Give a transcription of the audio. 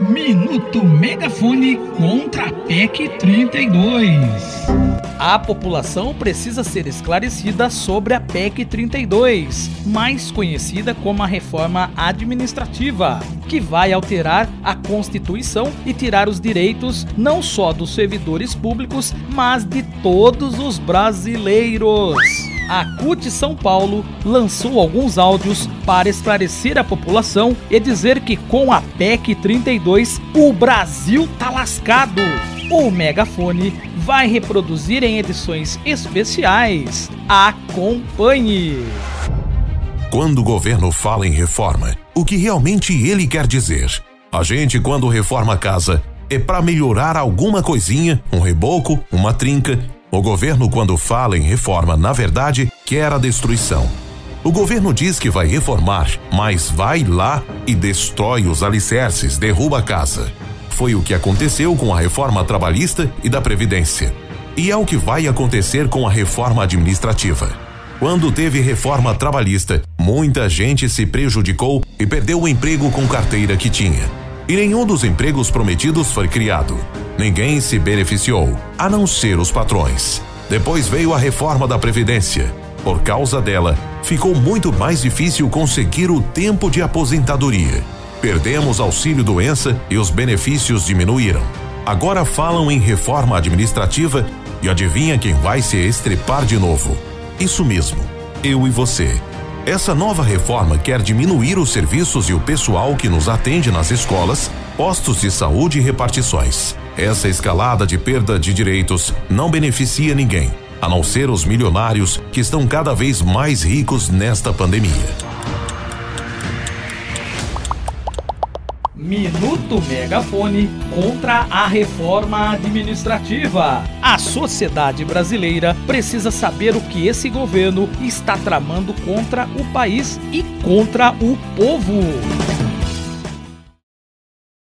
Minuto Megafone contra a PEC 32. A população precisa ser esclarecida sobre a PEC 32, mais conhecida como a reforma administrativa, que vai alterar a Constituição e tirar os direitos não só dos servidores públicos, mas de todos os brasileiros a CUT São Paulo lançou alguns áudios para esclarecer a população e dizer que com a PEC 32 o Brasil tá lascado. O megafone vai reproduzir em edições especiais. Acompanhe! Quando o governo fala em reforma, o que realmente ele quer dizer? A gente, quando reforma a casa, é para melhorar alguma coisinha, um reboco, uma trinca o governo, quando fala em reforma, na verdade, quer a destruição. O governo diz que vai reformar, mas vai lá e destrói os alicerces, derruba a casa. Foi o que aconteceu com a reforma trabalhista e da Previdência. E é o que vai acontecer com a reforma administrativa. Quando teve reforma trabalhista, muita gente se prejudicou e perdeu o emprego com carteira que tinha. E nenhum dos empregos prometidos foi criado. Ninguém se beneficiou, a não ser os patrões. Depois veio a reforma da Previdência. Por causa dela, ficou muito mais difícil conseguir o tempo de aposentadoria. Perdemos auxílio-doença e os benefícios diminuíram. Agora falam em reforma administrativa e adivinha quem vai se estrepar de novo? Isso mesmo, eu e você. Essa nova reforma quer diminuir os serviços e o pessoal que nos atende nas escolas, postos de saúde e repartições. Essa escalada de perda de direitos não beneficia ninguém, a não ser os milionários que estão cada vez mais ricos nesta pandemia. Minuto Megafone contra a reforma administrativa. A sociedade brasileira precisa saber o que esse governo está tramando contra o país e contra o povo.